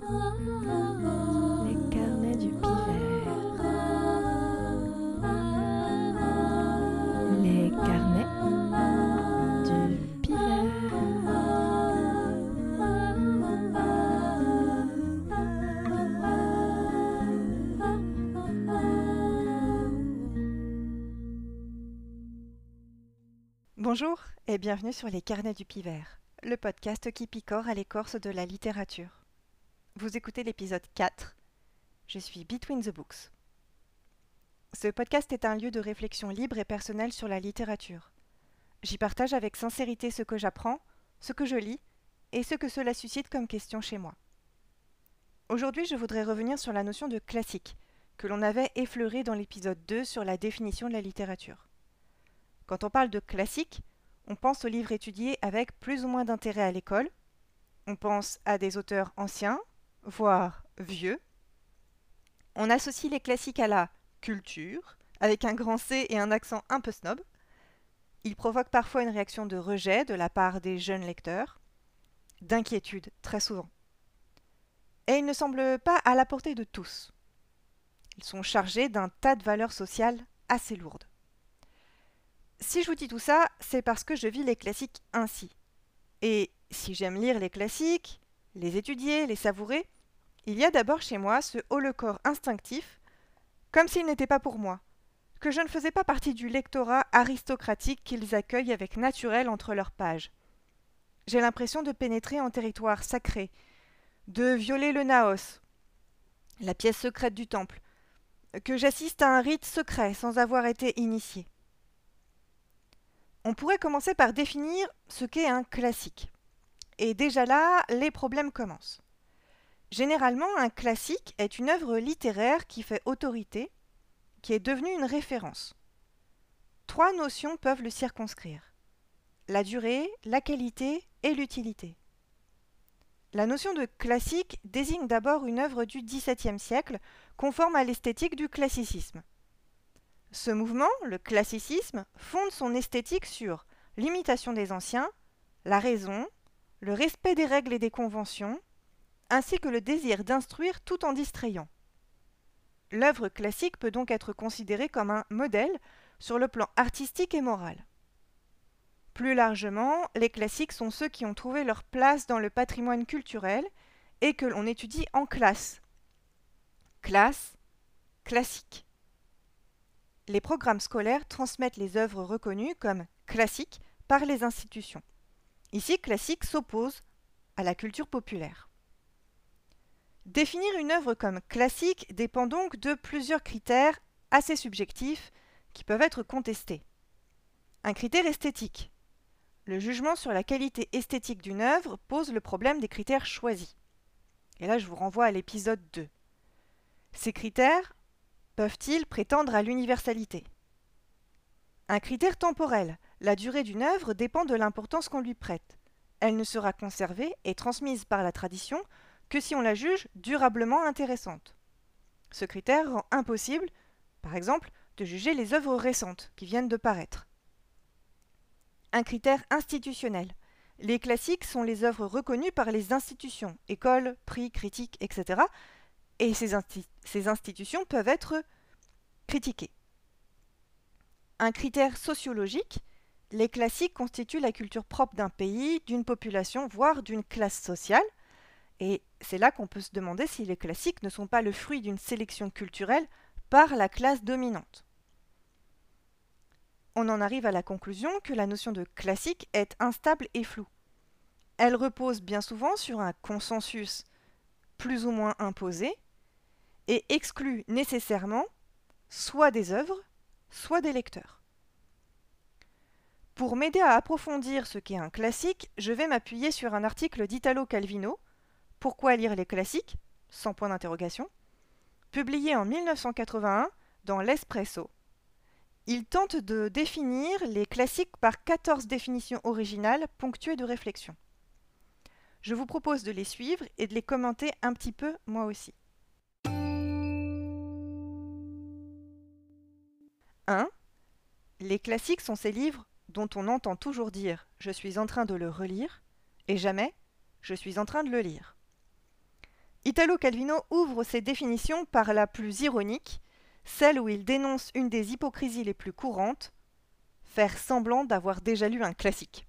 Les carnets du pivert. Les carnets du. Bonjour et bienvenue sur les carnets du pivert, le podcast qui picore à l'écorce de la littérature. Vous écoutez l'épisode 4. Je suis Between the Books. Ce podcast est un lieu de réflexion libre et personnelle sur la littérature. J'y partage avec sincérité ce que j'apprends, ce que je lis et ce que cela suscite comme question chez moi. Aujourd'hui, je voudrais revenir sur la notion de classique, que l'on avait effleurée dans l'épisode 2 sur la définition de la littérature. Quand on parle de classique, on pense aux livres étudiés avec plus ou moins d'intérêt à l'école. On pense à des auteurs anciens, voire vieux. On associe les classiques à la culture, avec un grand C et un accent un peu snob. Ils provoquent parfois une réaction de rejet de la part des jeunes lecteurs, d'inquiétude très souvent. Et ils ne semblent pas à la portée de tous. Ils sont chargés d'un tas de valeurs sociales assez lourdes. Si je vous dis tout ça, c'est parce que je vis les classiques ainsi. Et si j'aime lire les classiques, les étudier, les savourer, il y a d'abord chez moi ce haut le corps instinctif, comme s'il n'était pas pour moi, que je ne faisais pas partie du lectorat aristocratique qu'ils accueillent avec naturel entre leurs pages. J'ai l'impression de pénétrer en territoire sacré, de violer le naos, la pièce secrète du temple, que j'assiste à un rite secret sans avoir été initié. On pourrait commencer par définir ce qu'est un classique. Et déjà là, les problèmes commencent. Généralement, un classique est une œuvre littéraire qui fait autorité, qui est devenue une référence. Trois notions peuvent le circonscrire. La durée, la qualité et l'utilité. La notion de classique désigne d'abord une œuvre du XVIIe siècle conforme à l'esthétique du classicisme. Ce mouvement, le classicisme, fonde son esthétique sur l'imitation des anciens, la raison, le respect des règles et des conventions, ainsi que le désir d'instruire tout en distrayant. L'œuvre classique peut donc être considérée comme un modèle sur le plan artistique et moral. Plus largement, les classiques sont ceux qui ont trouvé leur place dans le patrimoine culturel et que l'on étudie en classe. Classe, classique les programmes scolaires transmettent les œuvres reconnues comme classiques par les institutions. Ici, classique s'oppose à la culture populaire. Définir une œuvre comme classique dépend donc de plusieurs critères assez subjectifs qui peuvent être contestés. Un critère esthétique. Le jugement sur la qualité esthétique d'une œuvre pose le problème des critères choisis. Et là, je vous renvoie à l'épisode 2. Ces critères peuvent-ils prétendre à l'universalité? Un critère temporel. La durée d'une œuvre dépend de l'importance qu'on lui prête. Elle ne sera conservée et transmise par la tradition que si on la juge durablement intéressante. Ce critère rend impossible, par exemple, de juger les œuvres récentes qui viennent de paraître. Un critère institutionnel. Les classiques sont les œuvres reconnues par les institutions, écoles, prix, critiques, etc., et ces, ces institutions peuvent être critiquées. Un critère sociologique, les classiques constituent la culture propre d'un pays, d'une population, voire d'une classe sociale, et c'est là qu'on peut se demander si les classiques ne sont pas le fruit d'une sélection culturelle par la classe dominante. On en arrive à la conclusion que la notion de classique est instable et floue. Elle repose bien souvent sur un consensus plus ou moins imposé, et exclut nécessairement soit des œuvres, soit des lecteurs. Pour m'aider à approfondir ce qu'est un classique, je vais m'appuyer sur un article d'Italo Calvino, Pourquoi lire les classiques? Sans point d'interrogation, publié en 1981 dans l'Espresso. Il tente de définir les classiques par 14 définitions originales ponctuées de réflexion. Je vous propose de les suivre et de les commenter un petit peu moi aussi. 1. Les classiques sont ces livres dont on entend toujours dire Je suis en train de le relire et jamais Je suis en train de le lire. Italo Calvino ouvre ses définitions par la plus ironique, celle où il dénonce une des hypocrisies les plus courantes, faire semblant d'avoir déjà lu un classique.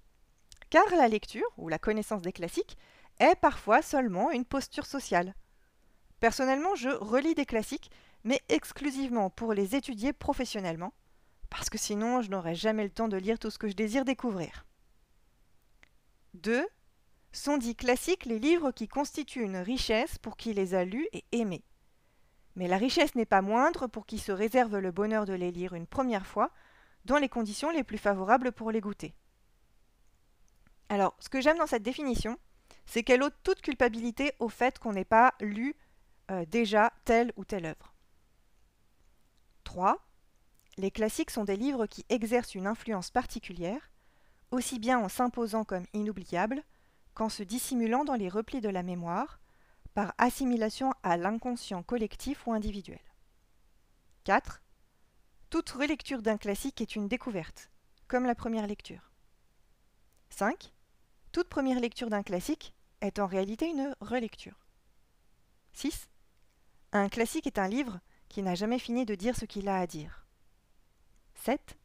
Car la lecture, ou la connaissance des classiques, est parfois seulement une posture sociale. Personnellement, je relis des classiques, mais exclusivement pour les étudier professionnellement, parce que sinon je n'aurais jamais le temps de lire tout ce que je désire découvrir. 2. Sont dits classiques les livres qui constituent une richesse pour qui les a lus et aimés. Mais la richesse n'est pas moindre pour qui se réserve le bonheur de les lire une première fois, dans les conditions les plus favorables pour les goûter. Alors, ce que j'aime dans cette définition, c'est qu'elle ôte toute culpabilité au fait qu'on n'ait pas lu euh, déjà telle ou telle œuvre. 3. Les classiques sont des livres qui exercent une influence particulière, aussi bien en s'imposant comme inoubliables qu'en se dissimulant dans les replis de la mémoire, par assimilation à l'inconscient collectif ou individuel. 4. Toute relecture d'un classique est une découverte, comme la première lecture. 5. Toute première lecture d'un classique est en réalité une relecture. 6. Un classique est un livre qui n'a jamais fini de dire ce qu'il a à dire. 7.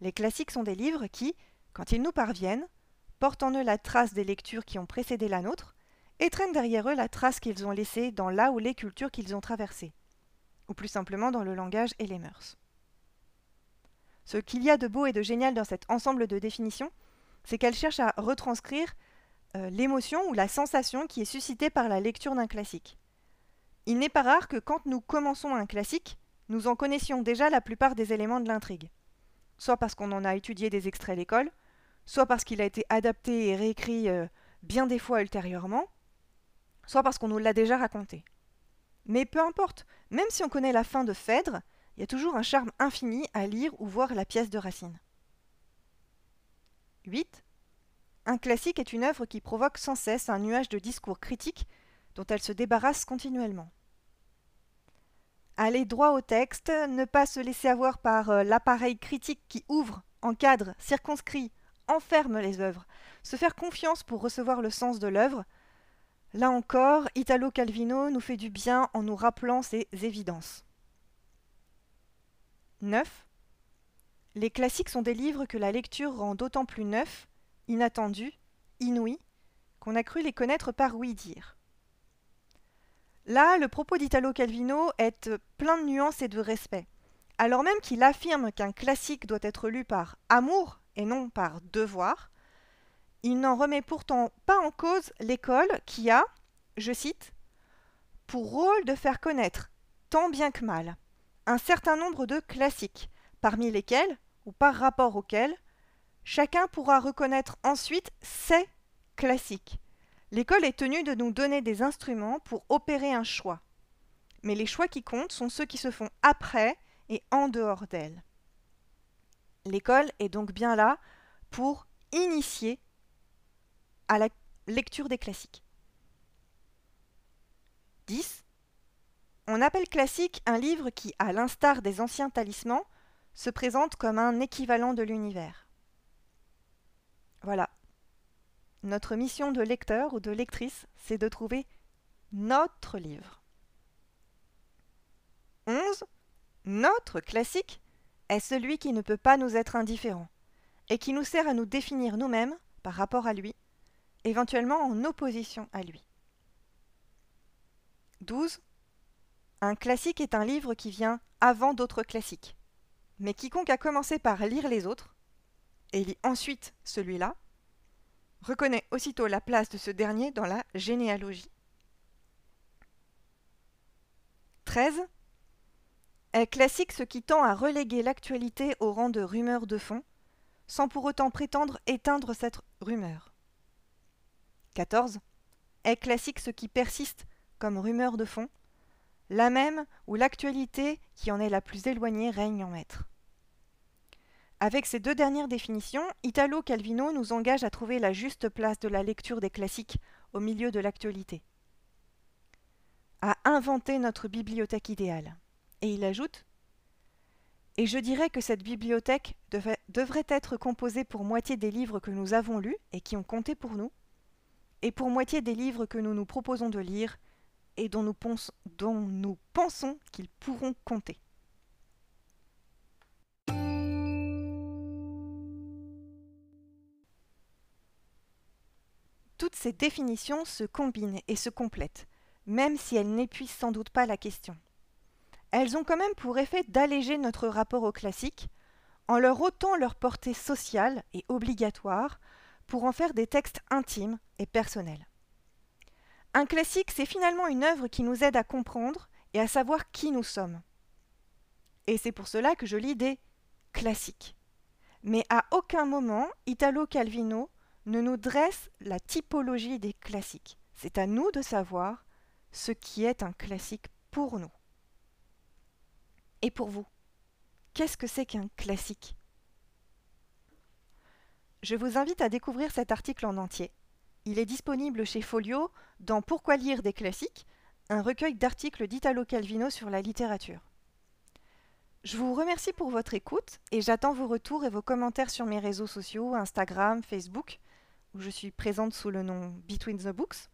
Les classiques sont des livres qui, quand ils nous parviennent, portent en eux la trace des lectures qui ont précédé la nôtre et traînent derrière eux la trace qu'ils ont laissée dans la ou les cultures qu'ils ont traversées, ou plus simplement dans le langage et les mœurs. Ce qu'il y a de beau et de génial dans cet ensemble de définitions, c'est qu'elle cherche à retranscrire euh, l'émotion ou la sensation qui est suscitée par la lecture d'un classique. Il n'est pas rare que quand nous commençons un classique, nous en connaissions déjà la plupart des éléments de l'intrigue. Soit parce qu'on en a étudié des extraits à l'école, soit parce qu'il a été adapté et réécrit euh, bien des fois ultérieurement, soit parce qu'on nous l'a déjà raconté. Mais peu importe, même si on connaît la fin de Phèdre, il y a toujours un charme infini à lire ou voir la pièce de Racine. 8. Un classique est une œuvre qui provoque sans cesse un nuage de discours critiques dont elle se débarrasse continuellement. Aller droit au texte, ne pas se laisser avoir par euh, l'appareil critique qui ouvre, encadre, circonscrit, enferme les œuvres, se faire confiance pour recevoir le sens de l'œuvre, là encore, Italo Calvino nous fait du bien en nous rappelant ces évidences. 9. Les classiques sont des livres que la lecture rend d'autant plus neufs, inattendus, inouïs, qu'on a cru les connaître par ouï-dire. Là, le propos d'Italo Calvino est plein de nuances et de respect. Alors même qu'il affirme qu'un classique doit être lu par amour et non par devoir, il n'en remet pourtant pas en cause l'école qui a, je cite, pour rôle de faire connaître, tant bien que mal, un certain nombre de classiques, parmi lesquels, ou par rapport auxquels, chacun pourra reconnaître ensuite ses classiques, L'école est tenue de nous donner des instruments pour opérer un choix. Mais les choix qui comptent sont ceux qui se font après et en dehors d'elle. L'école est donc bien là pour initier à la lecture des classiques. 10. On appelle classique un livre qui, à l'instar des anciens talismans, se présente comme un équivalent de l'univers. Voilà, notre mission de lecteur ou de lectrice, c'est de trouver notre livre. 11. Notre classique est celui qui ne peut pas nous être indifférent et qui nous sert à nous définir nous-mêmes par rapport à lui, éventuellement en opposition à lui. 12. Un classique est un livre qui vient avant d'autres classiques. Mais quiconque a commencé par lire les autres, et lit ensuite celui-là, reconnaît aussitôt la place de ce dernier dans la généalogie. 13. Est classique ce qui tend à reléguer l'actualité au rang de rumeur de fond, sans pour autant prétendre éteindre cette rumeur. 14. Est classique ce qui persiste comme rumeur de fond, la même où l'actualité qui en est la plus éloignée règne en maître. Avec ces deux dernières définitions, Italo Calvino nous engage à trouver la juste place de la lecture des classiques au milieu de l'actualité. À inventer notre bibliothèque idéale. Et il ajoute Et je dirais que cette bibliothèque devrait être composée pour moitié des livres que nous avons lus et qui ont compté pour nous, et pour moitié des livres que nous nous proposons de lire et dont nous, dont nous pensons qu'ils pourront compter. Toutes ces définitions se combinent et se complètent, même si elles n'épuisent sans doute pas la question. Elles ont quand même pour effet d'alléger notre rapport au classique, en leur ôtant leur portée sociale et obligatoire pour en faire des textes intimes et personnels. Un classique, c'est finalement une œuvre qui nous aide à comprendre et à savoir qui nous sommes. Et c'est pour cela que je lis des classiques. Mais à aucun moment, Italo Calvino ne nous dresse la typologie des classiques. C'est à nous de savoir ce qui est un classique pour nous. Et pour vous, qu'est-ce que c'est qu'un classique? Je vous invite à découvrir cet article en entier. Il est disponible chez Folio dans Pourquoi lire des classiques, un recueil d'articles d'Italo Calvino sur la littérature. Je vous remercie pour votre écoute et j'attends vos retours et vos commentaires sur mes réseaux sociaux, Instagram, Facebook, je suis présente sous le nom Between the Books.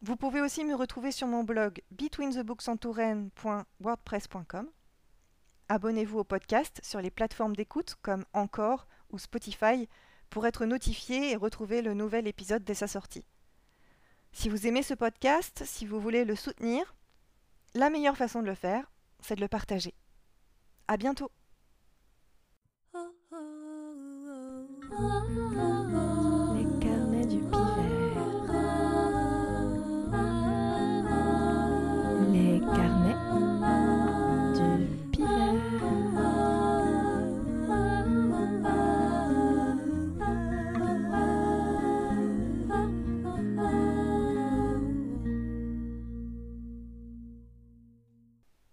Vous pouvez aussi me retrouver sur mon blog betweenthebooksentouraine.wordpress.com. Abonnez-vous au podcast sur les plateformes d'écoute comme Encore ou Spotify pour être notifié et retrouver le nouvel épisode dès sa sortie. Si vous aimez ce podcast, si vous voulez le soutenir, la meilleure façon de le faire, c'est de le partager. À bientôt! Oh, oh, oh,